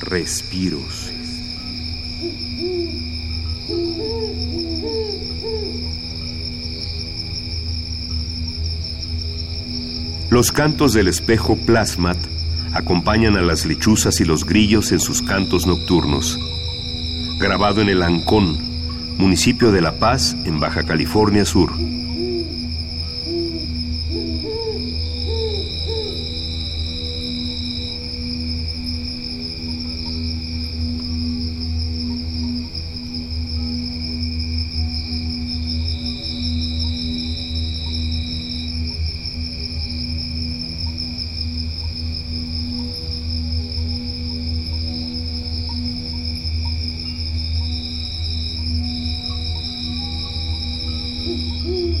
respiros. Los cantos del espejo plasmat acompañan a las lechuzas y los grillos en sus cantos nocturnos. Grabado en el Ancón, municipio de La Paz, en Baja California Sur. Mm-hmm.